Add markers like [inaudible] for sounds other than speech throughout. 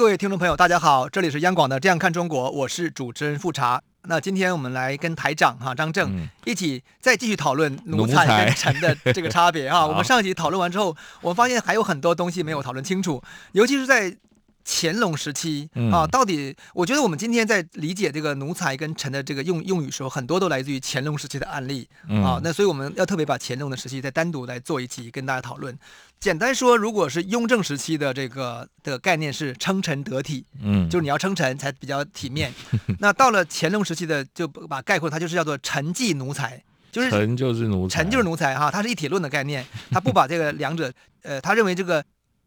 各位听众朋友，大家好，这里是央广的《这样看中国》，我是主持人富察。那今天我们来跟台长哈张正、嗯、一起再继续讨论奴才跟臣的这个差别哈。[laughs] 我们上一集讨论完之后，我们发现还有很多东西没有讨论清楚，尤其是在。乾隆时期啊，到底我觉得我们今天在理解这个奴才跟臣的这个用用语时候，很多都来自于乾隆时期的案例啊。那所以我们要特别把乾隆的时期再单独来做一期跟大家讨论。简单说，如果是雍正时期的这个的概念是称臣得体，嗯，就是你要称臣才比较体面。[laughs] 那到了乾隆时期的，就把概括它就是叫做臣即奴才，就是臣就是奴才，臣就是奴才哈，它是一体论的概念，他不把这个两者，呃，他认为这个。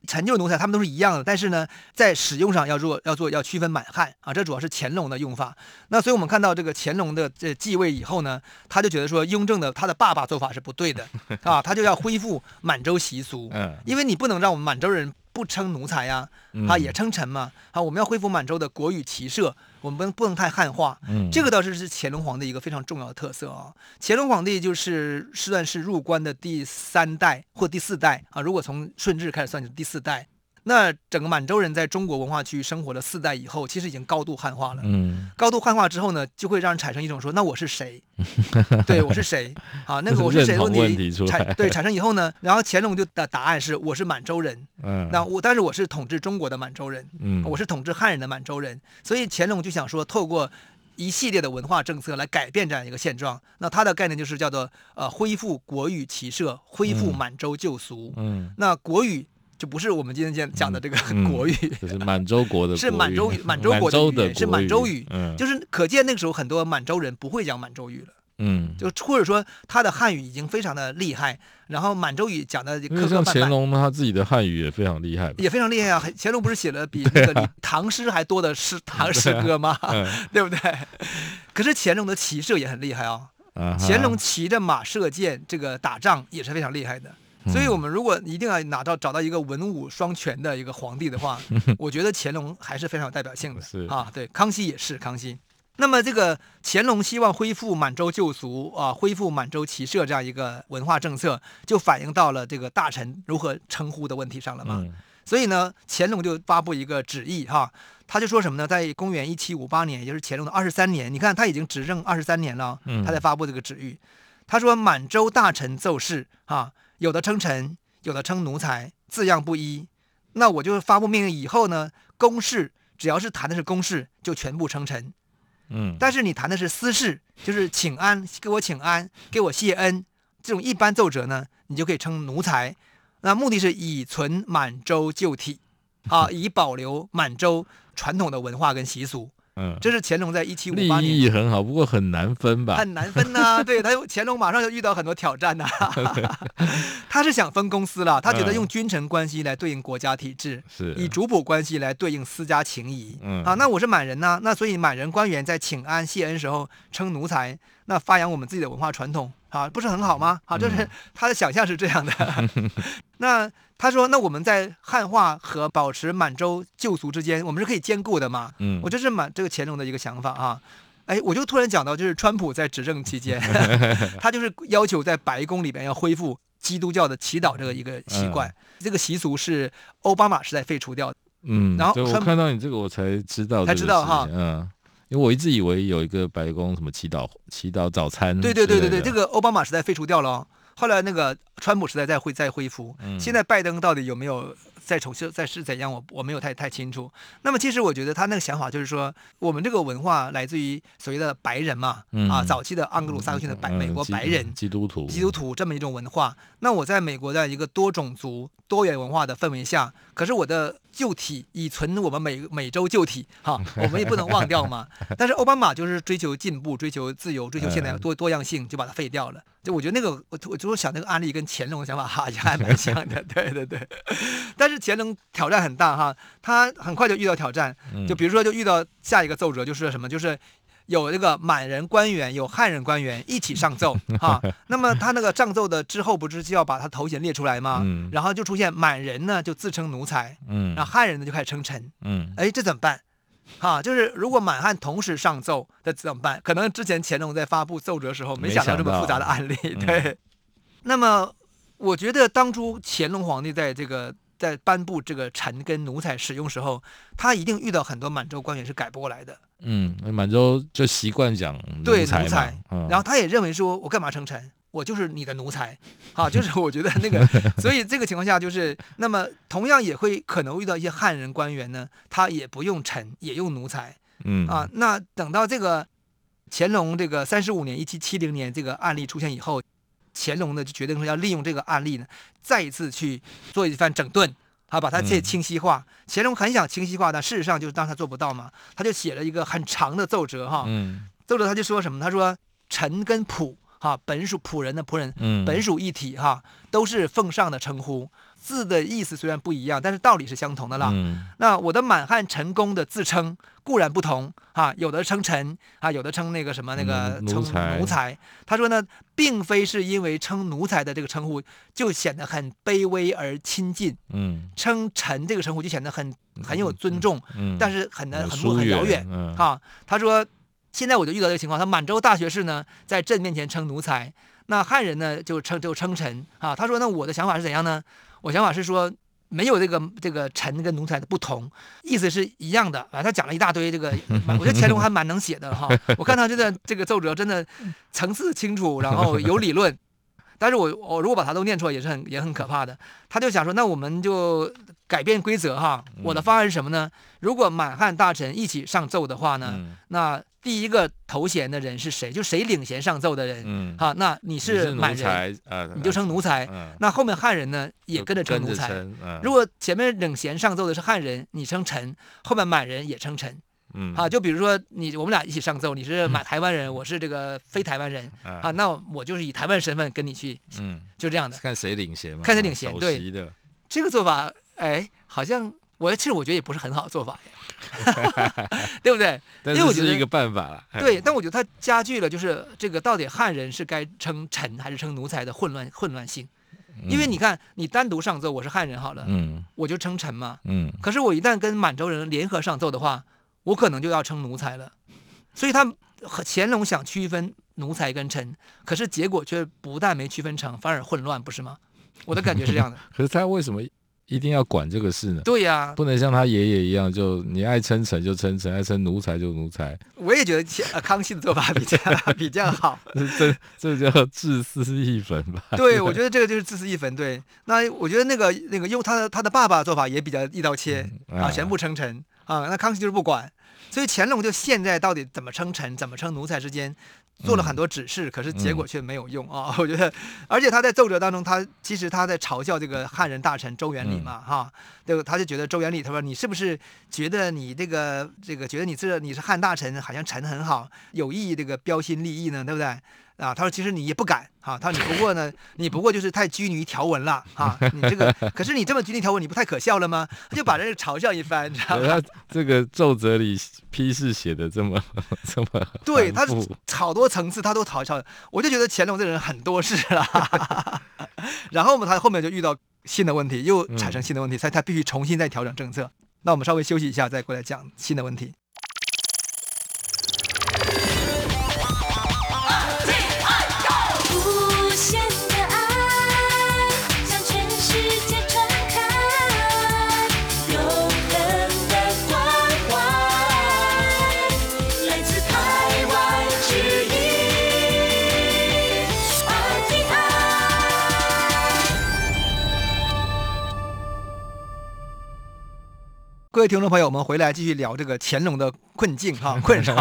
臣就是奴才，他们都是一样的，但是呢，在使用上要做要做要区分满汉啊，这主要是乾隆的用法。那所以我们看到这个乾隆的这继位以后呢，他就觉得说雍正的他的爸爸做法是不对的啊，他就要恢复满洲习俗，[laughs] 因为你不能让我们满洲人。不称奴才呀，啊，也称臣嘛，啊，我们要恢复满洲的国语骑射，我们不能不能太汉化，嗯，这个倒是是乾隆皇帝一个非常重要的特色啊。乾隆皇帝就是算是入关的第三代或第四代啊，如果从顺治开始算，就是第四代。那整个满洲人在中国文化区域生活了四代以后，其实已经高度汉化了。嗯，高度汉化之后呢，就会让人产生一种说，那我是谁？对，我是谁？啊，那个 [laughs] 我是谁的问题产对产生以后呢，然后乾隆就的答案是我是满洲人。嗯，那我但是我是统治中国的满洲人。嗯，我是统治汉人的满洲人。所以乾隆就想说，透过一系列的文化政策来改变这样一个现状。那他的概念就是叫做呃恢复国语骑射，恢复满洲旧俗。嗯，那国语。就不是我们今天讲讲的这个 [laughs] 国语，就是满洲国的 [laughs] 国，是满洲语满洲国的语言，是满洲语。嗯，就是可见那个时候很多满洲人不会讲满洲语了。嗯，就或者说他的汉语已经非常的厉害，然后满洲语讲的磕磕绊绊。像乾隆他自己的汉语也非常厉害，也非常厉害啊！乾隆不是写了比 [laughs] 那个唐诗还多的诗唐诗歌吗？对不对？可是乾隆的骑射也很厉害啊！乾隆骑着马射箭，这个打仗也是非常厉害的。所以，我们如果一定要拿到找到一个文武双全的一个皇帝的话，[laughs] 我觉得乾隆还是非常有代表性的是啊。对，康熙也是康熙。那么，这个乾隆希望恢复满洲旧俗啊，恢复满洲骑射这样一个文化政策，就反映到了这个大臣如何称呼的问题上了嘛。所以呢，乾隆就发布一个旨意哈，他就说什么呢？在公元一七五八年，也就是乾隆的二十三年，你看他已经执政二十三年了，他才发布这个旨意。他说：“满洲大臣奏事哈。”有的称臣，有的称奴才，字样不一。那我就发布命令以后呢，公事只要是谈的是公事，就全部称臣。嗯，但是你谈的是私事，就是请安，给我请安，给我谢恩，这种一般奏折呢，你就可以称奴才。那目的是以存满洲旧体，啊，以保留满洲传统的文化跟习俗。嗯，这是乾隆在一七五八年，利益很好，不过很难分吧？很难分呐、啊，[laughs] 对，他乾隆马上就遇到很多挑战呐、啊。[laughs] 他是想分公司了，他觉得用君臣关系来对应国家体制，是、嗯、以主仆关系来对应私家情谊。嗯啊，那我是满人呢，那所以满人官员在请安谢恩时候称奴才，那发扬我们自己的文化传统，啊，不是很好吗？好，就是他的想象是这样的。嗯、[laughs] 那。他说：“那我们在汉化和保持满洲旧俗之间，我们是可以兼顾的嘛？嗯，我这是满这个乾隆的一个想法啊。哎，我就突然讲到，就是川普在执政期间，[laughs] 他就是要求在白宫里边要恢复基督教的祈祷这个一个习惯，嗯、这个习俗是奥巴马时代废除掉的。嗯，然后我看到你这个，我才知道才知道哈。嗯，因为我一直以为有一个白宫什么祈祷祈祷早餐。对对对对对，这个奥巴马时代废除掉了。”后来那个川普时代再恢再恢复，现在拜登到底有没有再重新再是怎样？我我没有太太清楚。那么其实我觉得他那个想法就是说，我们这个文化来自于所谓的白人嘛，啊，早期的盎格鲁撒克逊的白美国白人基督徒基督徒这么一种文化。那我在美国的一个多种族多元文化的氛围下，可是我的。旧体以存我们美美洲旧体，哈，[laughs] 我们也不能忘掉嘛。但是奥巴马就是追求进步、追求自由、追求现代多 [laughs] 多样性，就把它废掉了。就我觉得那个，我我就想那个案例跟乾隆的想法哈也还蛮像的，[laughs] 对对对。但是乾隆挑战很大哈，他很快就遇到挑战，就比如说就遇到下一个奏折就是什么，就是有这个满人官员，有汉人官员一起上奏 [laughs] 哈。那么他那个上奏的之后，不是就要把他头衔列出来吗？嗯。然后就出现满人呢就自称奴才，嗯。然后汉人呢就开始称臣，嗯。哎，这怎么办？哈，就是如果满汉同时上奏，那怎么办？可能之前乾隆在发布奏折的时候没想到这么复杂的案例，对。嗯、那么我觉得当初乾隆皇帝在这个。在颁布这个臣跟奴才使用时候，他一定遇到很多满洲官员是改不过来的。嗯，满洲就习惯讲对奴才，嗯、然后他也认为说，我干嘛称臣？我就是你的奴才，啊，就是我觉得那个，所以这个情况下就是，那么同样也会可能遇到一些汉人官员呢，他也不用臣，也用奴才。嗯啊，那等到这个乾隆这个三十五年一七七零年这个案例出现以后。乾隆呢就决定说要利用这个案例呢，再一次去做一番整顿，啊，把它这清晰化。嗯、乾隆很想清晰化，但事实上就是当他做不到嘛，他就写了一个很长的奏折哈。嗯。奏折他就说什么？他说臣跟仆哈，本属仆人的仆人，本属一体哈，都是奉上的称呼。字的意思虽然不一样，但是道理是相同的啦。嗯、那我的满汉臣公的自称固然不同啊，有的称臣啊，有的称那个什么那个称奴才。他说呢，并非是因为称奴才的这个称呼就显得很卑微而亲近，嗯，称臣这个称呼就显得很很有尊重，嗯，但是很难很很遥远，嗯，哈。他说现在我就遇到这个情况，他满洲大学士呢在朕面前称奴才，那汉人呢就称就称臣啊。他说那我的想法是怎样呢？我想法是说，没有这个这个臣跟奴才的不同，意思是一样的啊。他讲了一大堆这个，我觉得乾隆还蛮能写的哈。我看他这段这个奏折真的层次清楚，然后有理论。但是我我如果把它都念出来，也是很也很可怕的。他就想说，那我们就改变规则哈。我的方案是什么呢？如果满汉大臣一起上奏的话呢，那。第一个头衔的人是谁？就谁领衔上奏的人。嗯，哈，那你是满人，呃、你就称奴才。嗯、那后面汉人呢，也跟着称奴才。嗯、如果前面领衔上奏的是汉人，你称臣，后面满人也称臣。嗯，啊，就比如说你我们俩一起上奏，你是满台湾人，嗯、我是这个非台湾人。啊、嗯，那我就是以台湾身份跟你去。嗯，就这样的。看谁领衔嘛。看谁领衔，对。这个做法，哎，好像。我其实我觉得也不是很好的做法呀，[laughs] 对不对？因为我觉得是一个办法了。对，但我觉得它加剧了就是这个到底汉人是该称臣还是称奴才的混乱混乱性。因为你看，你单独上奏，我是汉人好了，嗯，我就称臣嘛，嗯。可是我一旦跟满洲人联合上奏的话，我可能就要称奴才了。所以他和乾隆想区分奴才跟臣，可是结果却不但没区分成，反而混乱，不是吗？我的感觉是这样的。[laughs] 可是他为什么？一定要管这个事呢？对呀、啊，不能像他爷爷一样，就你爱称臣就称臣，爱称奴才就奴才。我也觉得康熙的做法比较 [laughs] 比较好。[laughs] 这这叫自私义坟吧？对，我觉得这个就是自私义坟。对，那我觉得那个那个用他的他的爸爸做法也比较一刀切、嗯、啊，全部称臣啊。那康熙就是不管，所以乾隆就现在到底怎么称臣、怎么称奴才之间。做了很多指示，可是结果却没有用啊！[laughs] 我觉得，而且他在奏折当中，他其实他在嘲笑这个汉人大臣周元礼嘛，哈，对，他就觉得周元礼，他说你是不是觉得你这个这个觉得你这你是汉大臣，好像臣很好，有意这个标新立异呢，对不对？啊，他说其实你也不敢啊，他说你不过呢，你不过就是太拘泥于条文了啊，你这个可是你这么拘泥条文，你不太可笑了吗？他就把这个嘲笑一番，你知道吗？他这个奏折里批示写的这么这么，[laughs] [laughs] 对他好多层次他都嘲笑，我就觉得乾隆这人很多事了。[laughs] 然后嘛，他后面就遇到新的问题，又产生新的问题，所以他必须重新再调整政策。那我们稍微休息一下，再过来讲新的问题。位听众朋友，我们回来继续聊这个乾隆的困境哈 [laughs] 困扰，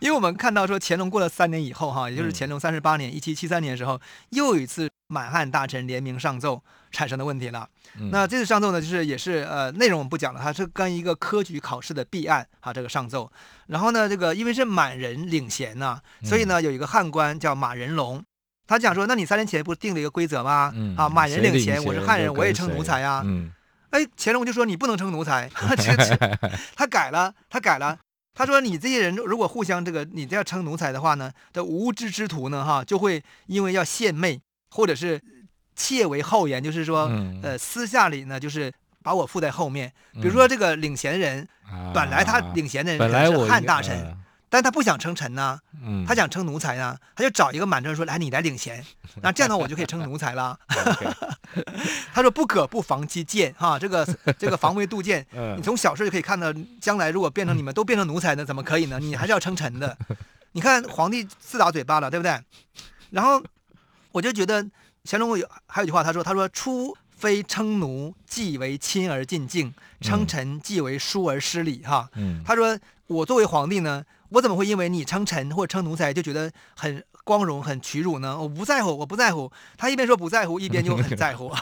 因为我们看到说乾隆过了三年以后哈，也就是乾隆三十八年一七七三年的时候，又有一次满汉大臣联名上奏产生的问题了。嗯、那这次上奏呢，就是也是呃内容我们不讲了，它是跟一个科举考试的弊案哈这个上奏。然后呢，这个因为是满人领衔呢，所以呢有一个汉官叫马仁龙，他讲说，那你三年前不是定了一个规则吗？嗯、啊，满人领衔，我是汉人，我也称奴才啊。嗯哎，乾隆就说你不能称奴才，[laughs] 他改了，他改了，他说你这些人如果互相这个你这样称奴才的话呢，这无知之徒呢哈，就会因为要献媚或者是窃为后言，就是说、嗯、呃私下里呢就是把我附在后面。比如说这个领衔人，嗯、本来他领衔的人是汉大臣。但他不想称臣呢，他想称奴才呢，他就找一个满洲人说：“来，你来领衔，那这样的话我就可以称奴才了。[laughs] ” [laughs] 他说：“不可不防其贱哈，这个 [laughs] 这个防微杜渐，你从小事就可以看到，将来如果变成你们都变成奴才呢，怎么可以呢？你还是要称臣的。[laughs] 你看皇帝自打嘴巴了，对不对？然后我就觉得乾隆有还有一句话，他说：他说初非称奴，即为亲而进敬；称臣，即为疏而失礼。哈，他说我作为皇帝呢。”我怎么会因为你称臣或者称奴才就觉得很光荣、很屈辱呢？我不在乎，我不在乎。他一边说不在乎，一边就很在乎。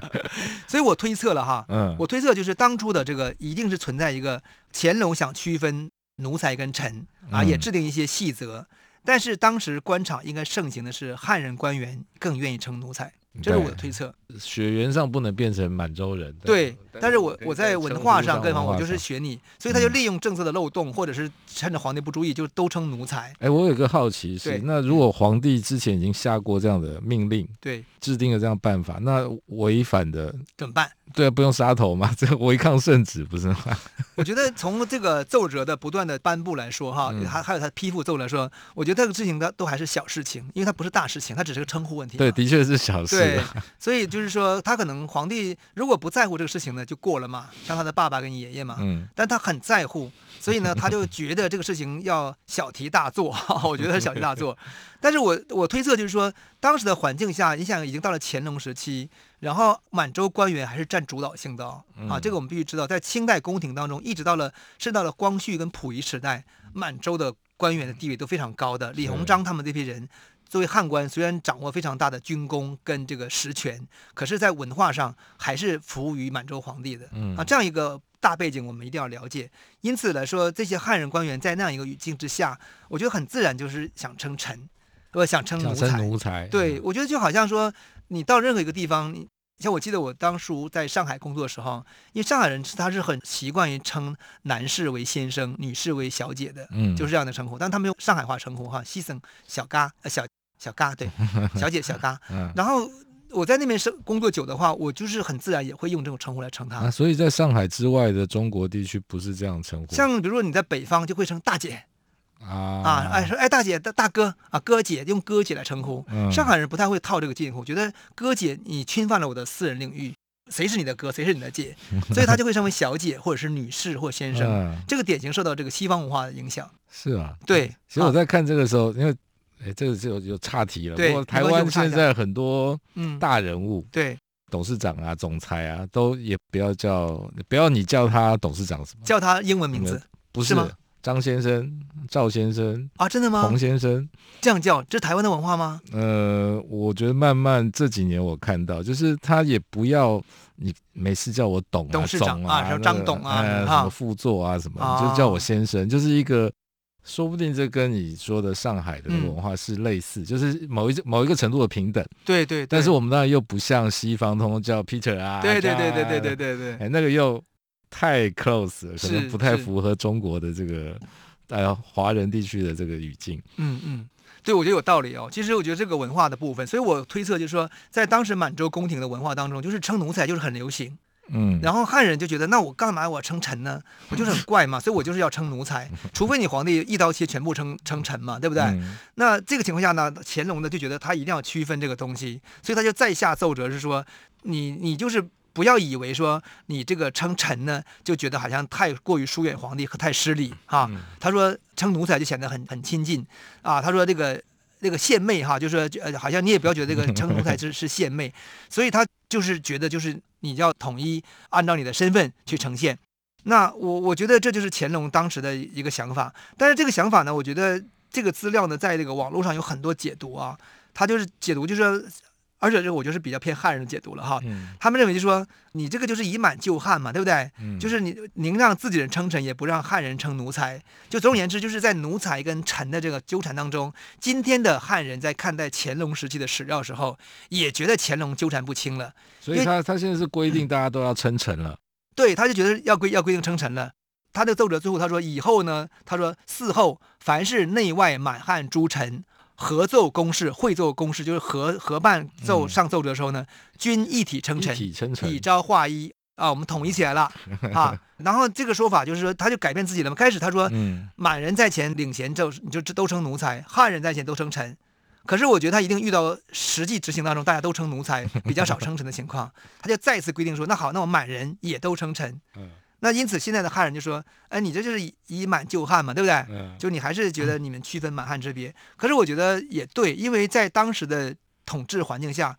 [laughs] 所以我推测了哈，我推测就是当初的这个一定是存在一个乾隆想区分奴才跟臣啊，也制定一些细则。但是当时官场应该盛行的是汉人官员更愿意称奴才。这是我的推测，血缘上不能变成满洲人。对，但是我我在文化上各方我就是学你，所以他就利用政策的漏洞，或者是趁着皇帝不注意，就都称奴才。哎，我有个好奇是，那如果皇帝之前已经下过这样的命令，对，制定了这样办法，那违反的怎么办？对啊，不用杀头嘛？[laughs] 这违抗圣旨不是吗？[laughs] 我觉得从这个奏折的不断的颁布来说，哈，还还有他批复奏来说，我觉得这个事情他都还是小事情，因为它不是大事情，它只是个称呼问题。对，的确是小事。对，[laughs] 所以就是说，他可能皇帝如果不在乎这个事情呢，就过了嘛，像他的爸爸跟爷爷嘛。嗯。但他很在乎，所以呢，他就觉得这个事情要小题大做。[laughs] 我觉得是小题大做。但是我我推测就是说，当时的环境下，你想已经到了乾隆时期，然后满洲官员还是占主导性的啊，这个我们必须知道，在清代宫廷当中，一直到了甚至到了光绪跟溥仪时代，满洲的官员的地位都非常高的。李鸿章他们这批人。作为汉官，虽然掌握非常大的军功跟这个实权，可是，在文化上还是服务于满洲皇帝的。嗯，啊，这样一个大背景，我们一定要了解。因此来说，这些汉人官员在那样一个语境之下，我觉得很自然就是想称臣，不想称奴才。奴才。对，我觉得就好像说，你到任何一个地方，你像我记得我当初在上海工作的时候，因为上海人他是很习惯于称男士为先生，女士为小姐的，嗯，就是这样的称呼。但他们用上海话称呼哈，西生小嘎呃小。小嘎对，小姐小嘎。[laughs] 嗯，然后我在那边生工作久的话，我就是很自然也会用这种称呼来称她。啊，所以在上海之外的中国地区不是这样称呼。像比如说你在北方就会称大姐，啊啊哎说哎大姐大大哥啊哥姐用哥姐来称呼。嗯，上海人不太会套这个近乎，觉得哥姐你侵犯了我的私人领域，谁是你的哥，谁是你的姐，[laughs] 所以他就会称为小姐或者是女士或先生。嗯，这个典型受到这个西方文化的影响。是啊，对。其实我在看这个时候，因为。哎，这个就有有岔题了。对，不过台湾现在很多大人物，嗯、对，董事长啊、总裁啊，都也不要叫，不要你叫他董事长什么，叫他英文名字，不是吗？张先生、赵先生啊，真的吗？洪先生这样叫，这是台湾的文化吗？呃，我觉得慢慢这几年我看到，就是他也不要你没事叫我董、啊、董事长啊，什么张董啊，什么副座啊什么，啊、就叫我先生，就是一个。说不定这跟你说的上海的文化是类似，嗯、就是某一某一个程度的平等。对，对对。但是我们当然又不像西方，通通叫 Peter 啊。对对对对对对对对。哎，那个又太 close 了，可能不太符合中国的这个呃华人地区的这个语境。嗯嗯，对，我觉得有道理哦。其实我觉得这个文化的部分，所以我推测就是说，在当时满洲宫廷的文化当中，就是称奴才就是很流行。嗯，然后汉人就觉得，那我干嘛我称臣呢？我就是很怪嘛，所以我就是要称奴才，[laughs] 除非你皇帝一刀切全部称称臣嘛，对不对？嗯、那这个情况下呢，乾隆呢就觉得他一定要区分这个东西，所以他就再下奏折是说，你你就是不要以为说你这个称臣呢，就觉得好像太过于疏远皇帝和太失礼啊。他说称奴才就显得很很亲近啊。他说这个这个献媚哈，就是呃好像你也不要觉得这个 [laughs] 称奴才是是献媚，所以他就是觉得就是。你要统一按照你的身份去呈现，那我我觉得这就是乾隆当时的一个想法。但是这个想法呢，我觉得这个资料呢，在这个网络上有很多解读啊。他就是解读，就是说，而且这我就是比较偏汉人的解读了哈。嗯、他们认为就是说，你这个就是以满就汉嘛，对不对？嗯、就是你宁让自己人称臣，也不让汉人称奴才。就总而言之，就是在奴才跟臣的这个纠缠当中，今天的汉人在看待乾隆时期的史料时候，也觉得乾隆纠缠不清了。所以他他现在是规定大家都要称臣了，对，他就觉得要规要规定称臣了。他的奏折最后他说以后呢，他说嗣后凡是内外满汉诸臣合奏公事，会奏公事就是合合伴奏上奏折的时候呢，均一体称臣，以昭化一啊，我们统一起来了啊。[laughs] 然后这个说法就是说，他就改变自己了嘛。开始他说，满人在前领衔奏，你就都称奴才；汉人在前都称臣。可是我觉得他一定遇到实际执行当中大家都称奴才，比较少称臣的情况，[laughs] 他就再次规定说，那好，那我满人也都称臣。那因此现在的汉人就说，哎，你这就是以以满就汉嘛，对不对？就你还是觉得你们区分满汉之别。可是我觉得也对，因为在当时的统治环境下，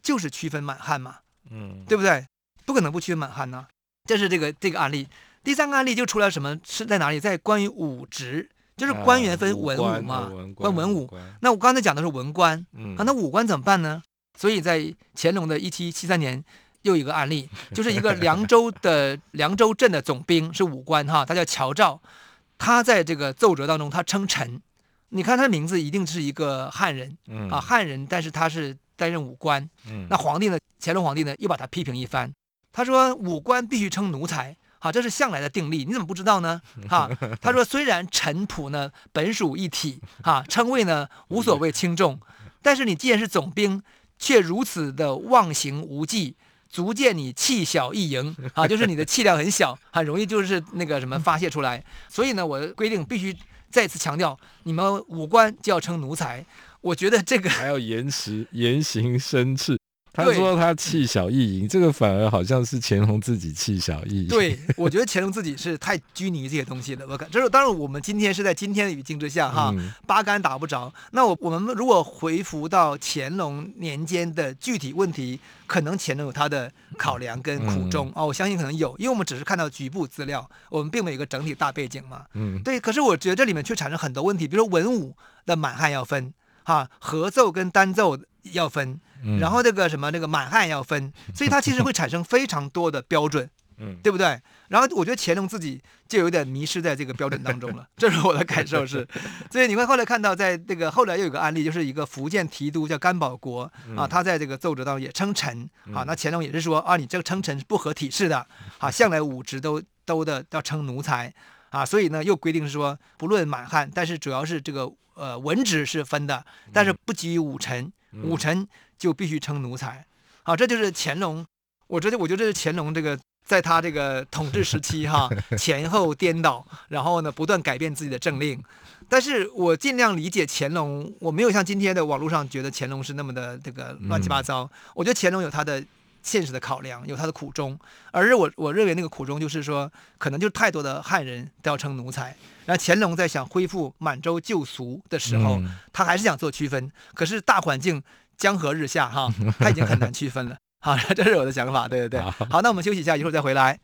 就是区分满汉嘛，嗯，对不对？不可能不区分满汉呢。这是这个这个案例。第三个案例就出来什么？是在哪里？在关于武职。就是官员分文武嘛，分文武。那我刚才讲的是文官，啊，那武官怎么办呢？所以在乾隆的一七七三年，又一个案例，就是一个凉州的 [laughs] 凉州镇的总兵是武官哈，他叫乔照，他在这个奏折当中他称臣，你看他的名字一定是一个汉人，啊汉人，但是他是担任武官，那皇帝呢，乾隆皇帝呢又把他批评一番，他说武官必须称奴才。好，这是向来的定例，你怎么不知道呢？哈，[laughs] 他说虽然臣仆呢本属一体，哈，称谓呢无所谓轻重，但是你既然是总兵，却如此的忘形无忌，足见你气小易盈，啊，就是你的气量很小，很容易就是那个什么发泄出来。所以呢，我规定必须再次强调，你们五官就要称奴才。我觉得这个还要言辞言行生斥。他说他气小易盈，这个反而好像是乾隆自己气小易盈。对，我觉得乾隆自己是太拘泥于这些东西了。我感，这是当然，我们今天是在今天的语境之下哈，八竿打不着。那我我们如果回复到乾隆年间的具体问题，可能乾隆有他的考量跟苦衷啊，我相信可能有，因为我们只是看到局部资料，我们并没有一个整体大背景嘛。嗯，对。可是我觉得这里面却产生很多问题，比如说文武的满汉要分，哈，合奏跟单奏要分。然后这个什么那个满汉要分，[laughs] 所以它其实会产生非常多的标准，嗯，对不对？然后我觉得乾隆自己就有点迷失在这个标准当中了，[laughs] 这是我的感受是。所以你会后来看到，在这个后来又有个案例，就是一个福建提督叫甘保国啊，他在这个奏折当中也称臣啊，那乾隆也是说啊，你这个称臣是不合体式的啊，向来武职都都的要称奴才啊，所以呢又规定是说不论满汉，但是主要是这个呃文职是分的，但是不给予武臣，武臣。就必须称奴才，好，这就是乾隆。我觉得，我觉得这是乾隆这个在他这个统治时期哈，[laughs] 前后颠倒，然后呢不断改变自己的政令。但是我尽量理解乾隆，我没有像今天的网络上觉得乾隆是那么的这个乱七八糟。嗯、我觉得乾隆有他的现实的考量，有他的苦衷。而我我认为那个苦衷就是说，可能就太多的汉人都要称奴才。然后乾隆在想恢复满洲旧俗的时候，嗯、他还是想做区分。可是大环境。江河日下，哈，他已经很难区分了。好，这是我的想法，对对对。好，那我们休息一下，一会儿再回来。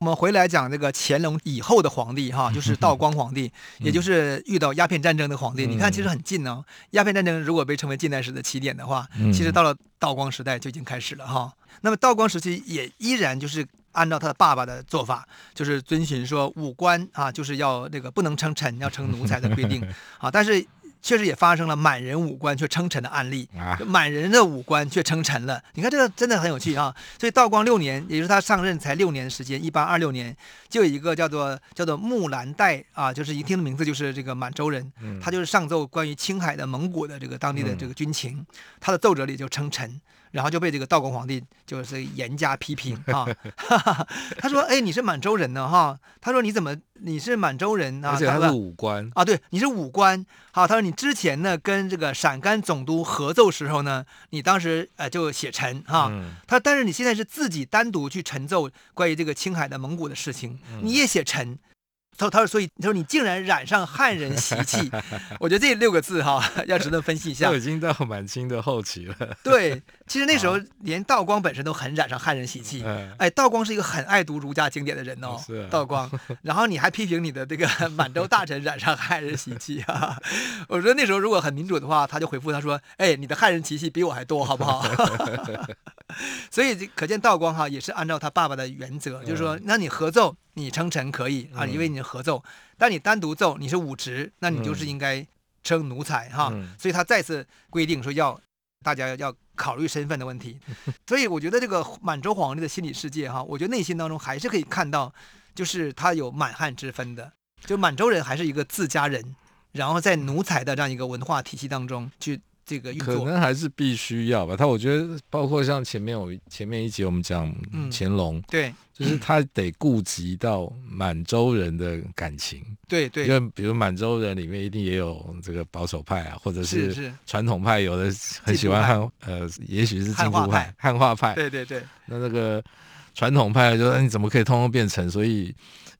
我们回来讲这个乾隆以后的皇帝哈，就是道光皇帝，也就是遇到鸦片战争的皇帝。你看，其实很近哦。鸦片战争如果被称为近代史的起点的话，其实到了道光时代就已经开始了哈。那么道光时期也依然就是按照他的爸爸的做法，就是遵循说武官啊，就是要那个不能称臣，要称奴才的规定 [laughs] 啊，但是。确实也发生了满人武官却称臣的案例，满人的武官却称臣了。你看这个真的很有趣啊！所以道光六年，也就是他上任才六年的时间，一八二六年，就有一个叫做叫做木兰代啊，就是一听的名字就是这个满洲人，他就是上奏关于青海的蒙古的这个当地的这个军情，他的奏折里就称臣。然后就被这个道光皇帝就是严加批评 [laughs] 啊，[laughs] 他说：“哎，你是满洲人呢哈？他说你怎么你是满洲人啊？而且他是武官啊，对，你是武官。好，他说你之前呢跟这个陕甘总督合奏时候呢，你当时呃就写臣哈。他但是你现在是自己单独去陈奏关于这个青海的蒙古的事情，你也写臣。他他说，所以他说你竟然染上汉人习气，[laughs] 我觉得这六个字哈要值得分析一下。都已经到满清的后期了。对，其实那时候连道光本身都很染上汉人习气。哎，道光是一个很爱读儒家经典的人哦。是。道光，[laughs] 然后你还批评你的这个 [laughs] 满洲大臣染上汉人习气啊？我觉得那时候如果很民主的话，他就回复他说：“哎，你的汉人习气比我还多，好不好？” [laughs] 所以可见道光哈也是按照他爸爸的原则，就是说，那你合奏。你称臣可以啊，因为你是合奏，但你单独奏，你是武职，那你就是应该称奴才哈。所以他再次规定说要大家要考虑身份的问题。[laughs] 所以我觉得这个满洲皇帝的心理世界哈，我觉得内心当中还是可以看到，就是他有满汉之分的，就满洲人还是一个自家人，然后在奴才的这样一个文化体系当中去。这个可能还是必须要吧。他我觉得，包括像前面我前面一集我们讲乾隆，嗯，对，就是他得顾及到满洲人的感情，对对。因为比如满洲人里面一定也有这个保守派啊，或者是传统派，有的很喜欢汉，呃，也许是进步派、汉化派。对对对。那那个传统派就说你怎么可以通通变成，所以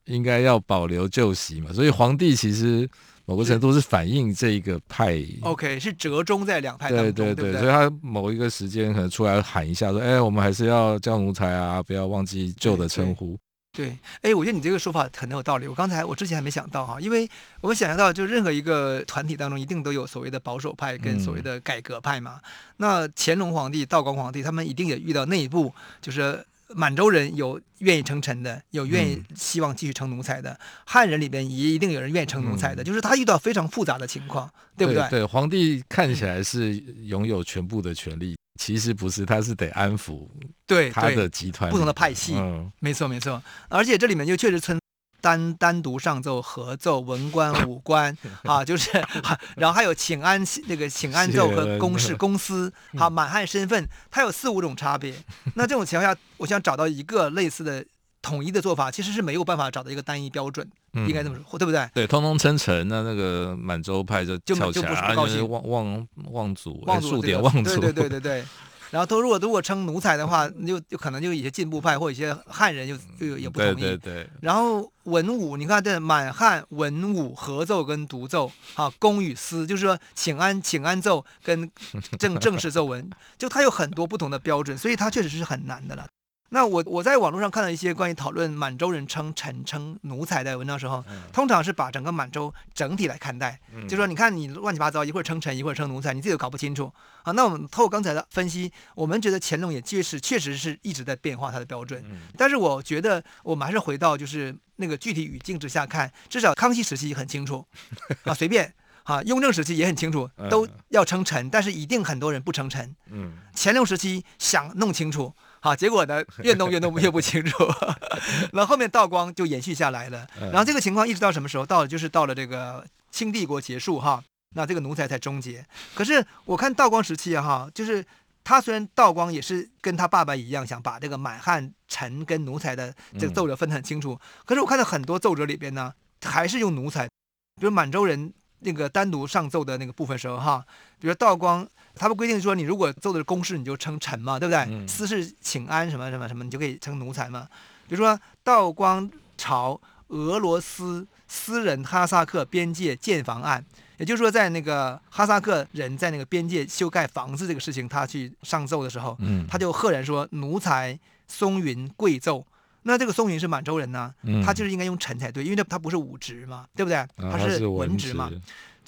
应该要保留旧习嘛。所以皇帝其实。某个程度是反映这一个派，OK，是折中在两派当中，对对对，对对所以他某一个时间可能出来喊一下说，哎，我们还是要叫奴才啊，不要忘记旧的称呼。对，哎，我觉得你这个说法很有道理。我刚才我之前还没想到哈，因为我们想象到，就任何一个团体当中一定都有所谓的保守派跟所谓的改革派嘛。嗯、那乾隆皇帝、道光皇帝他们一定也遇到内部就是。满洲人有愿意称臣的，有愿意希望继续称奴才的；嗯、汉人里边也一定有人愿意称奴才的，嗯、就是他遇到非常复杂的情况，对不对？对，皇帝看起来是拥有全部的权利，嗯、其实不是，他是得安抚对他的集团不同的派系。嗯，没错没错，而且这里面就确实存。单单独上奏、合奏、文官、[laughs] 武官啊，就是，[laughs] 然后还有请安那个请安奏和公事公司，好满汉身份，它有四五种差别。[laughs] 那这种情况下，我想找到一个类似的统一的做法，其实是没有办法找到一个单一标准，应该这么说，对不对？对，通通称臣，那那个满洲派就就就不是不高兴，望望望祖，数典忘祖，对对对对对。然后都如果如果称奴才的话，就就可能就一些进步派或一些汉人就就也不同意。对对对。然后文武，你看这满汉文武合奏跟独奏，啊，公与私，就是说请安请安奏跟正正式奏文，就它有很多不同的标准，所以它确实是很难的了。那我我在网络上看到一些关于讨论满洲人称臣称奴才的文章时候，通常是把整个满洲整体来看待，就说你看你乱七八糟，一会儿称臣，一会儿称奴才，你自己都搞不清楚啊。那我们透过刚才的分析，我们觉得乾隆也确实确实是一直在变化他的标准，但是我觉得我们还是回到就是那个具体语境之下看，至少康熙时期很清楚 [laughs] 啊，随便啊，雍正时期也很清楚，都要称臣，但是一定很多人不称臣。嗯乾隆时期想弄清楚。好，结果呢，越弄越弄越不清楚，[laughs] 然后后面道光就延续下来了，然后这个情况一直到什么时候？到了就是到了这个清帝国结束哈，那这个奴才才终结。可是我看道光时期哈，就是他虽然道光也是跟他爸爸一样，想把这个满汉臣跟奴才的这个奏折分得很清楚，可是我看到很多奏折里边呢，还是用奴才，比如满洲人那个单独上奏的那个部分时候哈，比如道光。他们规定说，你如果奏的是公事，你就称臣嘛，对不对？嗯、私事请安什么什么什么，你就可以称奴才嘛。比如说道光朝俄罗斯私人哈萨克边界建房案，也就是说，在那个哈萨克人在那个边界修盖房子这个事情，他去上奏的时候，嗯、他就赫然说奴才松云贵奏。那这个松云是满洲人呢，嗯、他就是应该用臣才对，因为他不是武职嘛，对不对？他是文职嘛。所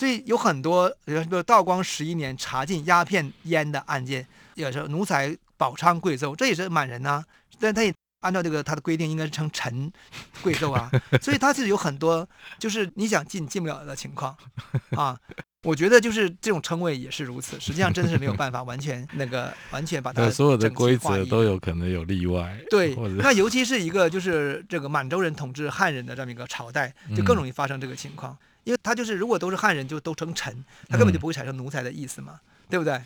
以有很多，比如道光十一年查禁鸦片烟的案件，也是奴才保昌贵胄，这也是满人呐、啊，但他也按照这个他的规定，应该是称臣贵胄啊。[laughs] 所以他是有很多，就是你想进进不了的情况啊。我觉得就是这种称谓也是如此，实际上真的是没有办法完全那个 [laughs] 完全把它所有的规则都有可能有例外。对，那尤其是一个就是这个满洲人统治汉人的这么一个朝代，就更容易发生这个情况。嗯因为他就是，如果都是汉人，就都称臣，他根本就不会产生奴才的意思嘛，嗯、对不对？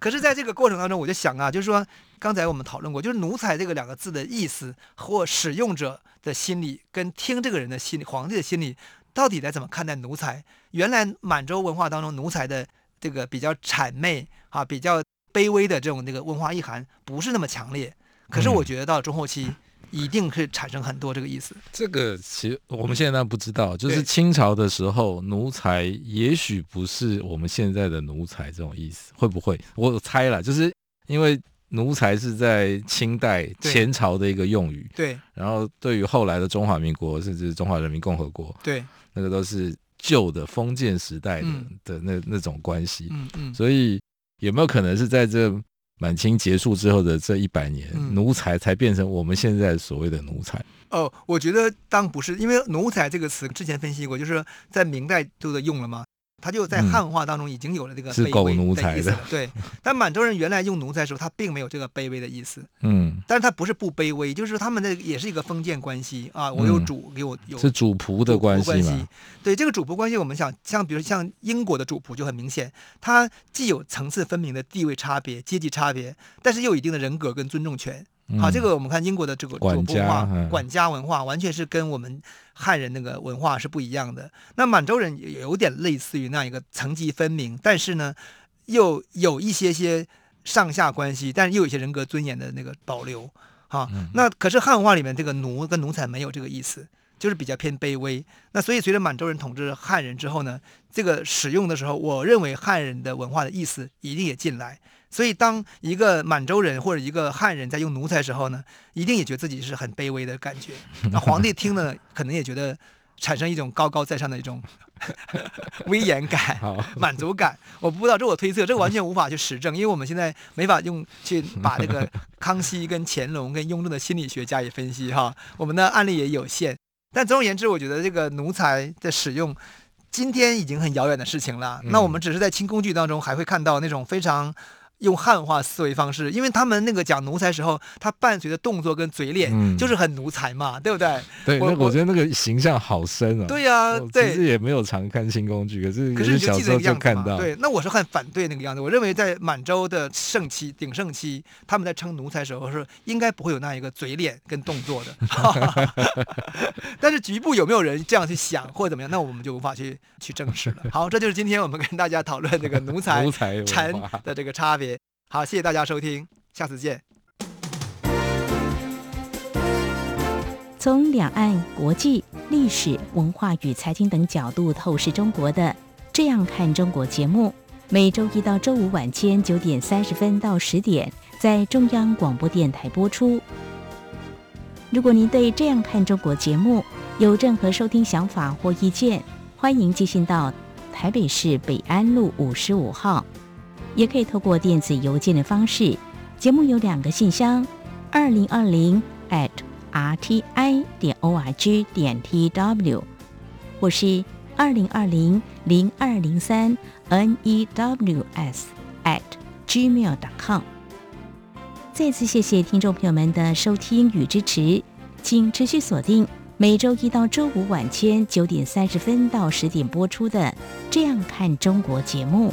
可是，在这个过程当中，我就想啊，就是说，刚才我们讨论过，就是奴才这个两个字的意思或使用者的心理，跟听这个人的心理，皇帝的心理，到底该怎么看待奴才？原来满洲文化当中，奴才的这个比较谄媚啊，比较卑微的这种那个文化意涵，不是那么强烈。可是，我觉得到中后期。[laughs] 一定会产生很多这个意思。这个其实我们现在不知道，就是清朝的时候，奴才也许不是我们现在的奴才这种意思，会不会？我猜了，就是因为奴才是在清代前朝的一个用语，对。然后对于后来的中华民国，甚至中华人民共和国，对，那个都是旧的封建时代的、嗯、的那那种关系，嗯嗯。所以有没有可能是在这？满清结束之后的这一百年，嗯、奴才才变成我们现在所谓的奴才。哦，我觉得当不是，因为奴才这个词之前分析过，就是在明代都在用了吗？他就在汉化当中已经有了这个卑微的意思，是狗奴才，对。但满洲人原来用奴才的时候，他并没有这个卑微的意思。嗯。但是他不是不卑微，就是他们的也是一个封建关系啊。我有主，给我有。是主仆的关系嘛？对，这个主仆关系，我们想像比如像英国的主仆就很明显，他既有层次分明的地位差别、阶级差别，但是又有一定的人格跟尊重权。好，这个我们看英国的这个文化、管家文化，完全是跟我们汉人那个文化是不一样的。那满洲人也有点类似于那一个层级分明，但是呢，又有一些些上下关系，但是又有一些人格尊严的那个保留。哈，那可是汉文化里面这个奴跟奴才没有这个意思，就是比较偏卑微。那所以随着满洲人统治汉人之后呢，这个使用的时候，我认为汉人的文化的意思一定也进来。所以，当一个满洲人或者一个汉人在用奴才的时候呢，一定也觉得自己是很卑微的感觉。[laughs] 那皇帝听了，可能也觉得产生一种高高在上的一种 [laughs] 威严感、满足感。我不知道，这我推测，这完全无法去实证，因为我们现在没法用去把这个康熙跟乾隆跟雍正的心理学加以分析哈。我们的案例也有限。但总而言之，我觉得这个奴才的使用，今天已经很遥远的事情了。那我们只是在清宫剧当中还会看到那种非常。用汉化思维方式，因为他们那个讲奴才时候，他伴随的动作跟嘴脸就是很奴才嘛，嗯、对不对？对，我那我觉得那个形象好深啊。对呀、啊，对，其实也没有常看新工具，可是可是小时候就看到。对，那我是很反对那个样子。我认为在满洲的盛期、鼎盛期，他们在称奴才时候是应该不会有那一个嘴脸跟动作的。[laughs] [laughs] 但是局部有没有人这样去想或者怎么样，那我们就无法去去证实了。好，这就是今天我们跟大家讨论这个奴才 [laughs] 臣的这个差别。好，谢谢大家收听，下次见。从两岸、国际、历史、文化与财经等角度透视中国的《这样看中国》节目，每周一到周五晚间九点三十分到十点在中央广播电台播出。如果您对《这样看中国》节目有任何收听想法或意见，欢迎寄信到台北市北安路五十五号。也可以透过电子邮件的方式，节目有两个信箱：二零二零 at rti 点 org 点 tw，或是二零二零零二零三 news at gmail.com。再次谢谢听众朋友们的收听与支持，请持续锁定每周一到周五晚间九点三十分到十点播出的《这样看中国》节目。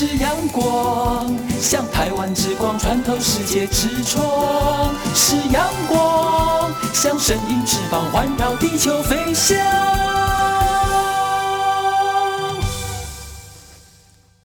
是阳光，像台湾之光穿透世界之窗；是阳光，像神鹰翅膀环绕地球飞翔。